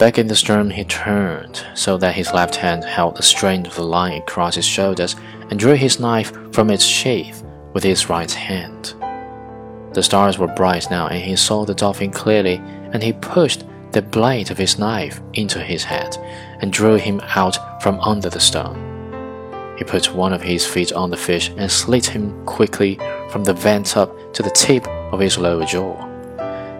Back in the stern, he turned so that his left hand held the strain of the line across his shoulders and drew his knife from its sheath with his right hand. The stars were bright now, and he saw the dolphin clearly, and he pushed the blade of his knife into his head and drew him out from under the stone. He put one of his feet on the fish and slit him quickly from the vent up to the tip of his lower jaw.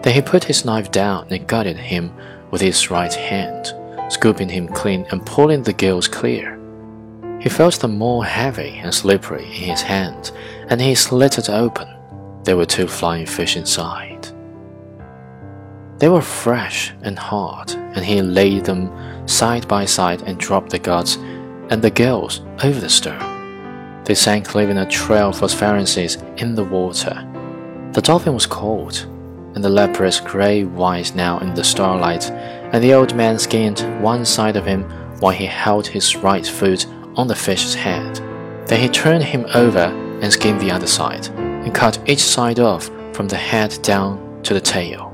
Then he put his knife down and gutted him with his right hand, scooping him clean and pulling the gills clear. He felt them more heavy and slippery in his hand, and he slit it open. There were two flying fish inside. They were fresh and hard, and he laid them side by side and dropped the guts and the gills over the stern. They sank, leaving a trail of phosphorescence in the water. The dolphin was cold, and the leprous gray white now in the starlight, and the old man skinned one side of him while he held his right foot on the fish's head. Then he turned him over and skinned the other side, and cut each side off from the head down to the tail.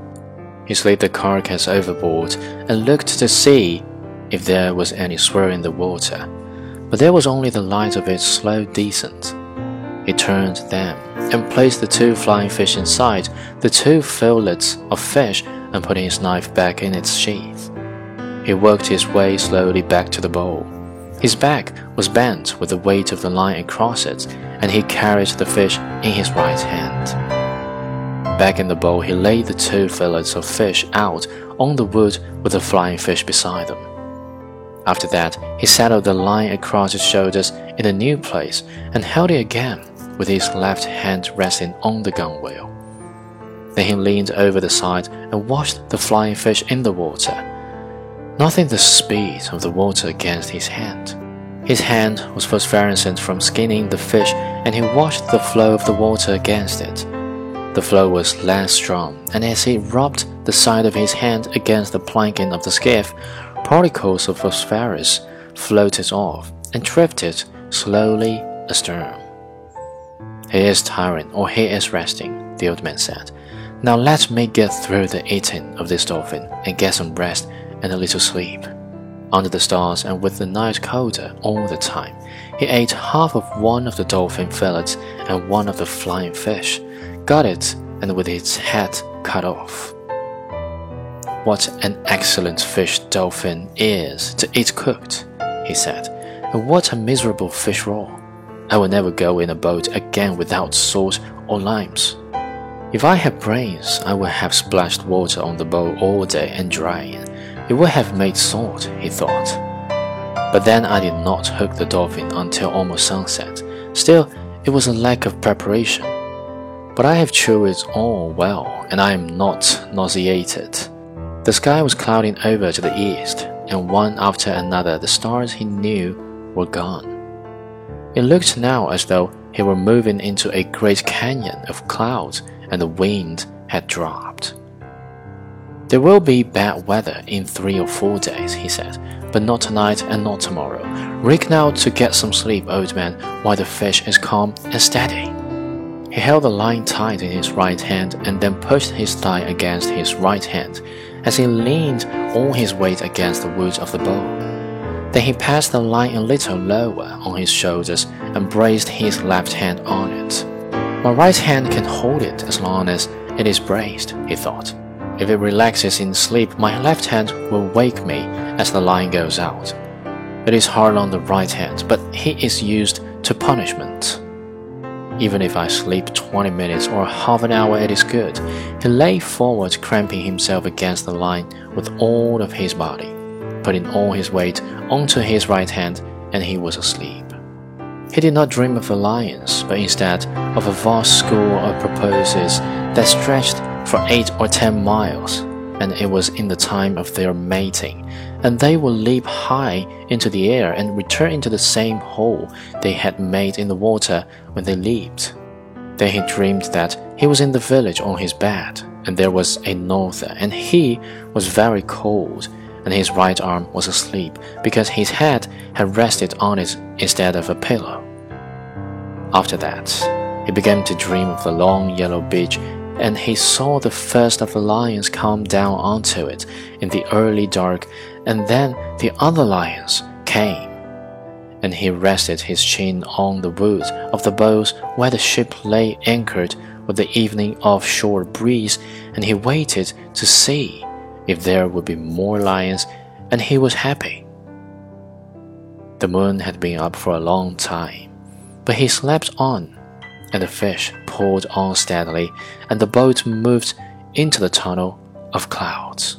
He slid the carcass overboard and looked to see if there was any swirl in the water but there was only the light of its slow descent. He turned them and placed the two flying fish inside the two fillets of fish and put his knife back in its sheath. He worked his way slowly back to the bowl. His back was bent with the weight of the line across it, and he carried the fish in his right hand. Back in the bowl, he laid the two fillets of fish out on the wood with the flying fish beside them. After that, he settled the line across his shoulders in a new place and held it again with his left hand resting on the gunwale. Then he leaned over the side and watched the flying fish in the water, noting the speed of the water against his hand. His hand was phosphorescent from skinning the fish, and he watched the flow of the water against it. The flow was less strong, and as he rubbed the side of his hand against the planking of the skiff, Particles of phosphorus floated off and drifted slowly astern. He is tiring or he is resting, the old man said. Now let me get through the eating of this dolphin and get some rest and a little sleep. Under the stars and with the night colder all the time, he ate half of one of the dolphin fillets and one of the flying fish, got it and with its head cut off. What an excellent fish dolphin is to eat cooked, he said, and what a miserable fish raw. I will never go in a boat again without salt or limes. If I had brains, I would have splashed water on the boat all day and drying. It would have made salt, he thought. But then I did not hook the dolphin until almost sunset. Still, it was a lack of preparation. But I have chewed it all well, and I am not nauseated. The sky was clouding over to the east, and one after another the stars he knew were gone. It looked now as though he were moving into a great canyon of clouds and the wind had dropped. There will be bad weather in three or four days, he said, but not tonight and not tomorrow. Rig now to get some sleep, old man, while the fish is calm and steady. He held the line tight in his right hand and then pushed his thigh against his right hand as he leaned all his weight against the wood of the bow. Then he passed the line a little lower on his shoulders and braced his left hand on it. My right hand can hold it as long as it is braced, he thought. If it relaxes in sleep, my left hand will wake me as the line goes out. It is hard on the right hand, but he is used to punishment. Even if I sleep 20 minutes or half an hour, it is good. He lay forward, cramping himself against the line with all of his body, putting all his weight onto his right hand, and he was asleep. He did not dream of lions, but instead of a vast school of porpoises that stretched for eight or ten miles, and it was in the time of their mating and they would leap high into the air and return into the same hole they had made in the water when they leaped. Then he dreamed that he was in the village on his bed, and there was a norther, and he was very cold, and his right arm was asleep because his head had rested on it instead of a pillow. After that, he began to dream of the long yellow beach and he saw the first of the lions come down onto it in the early dark, and then the other lions came. And he rested his chin on the wood of the bows where the ship lay anchored with the evening offshore breeze, and he waited to see if there would be more lions, and he was happy. The moon had been up for a long time, but he slept on, and the fish pulled on steadily, and the boat moved into the tunnel of clouds.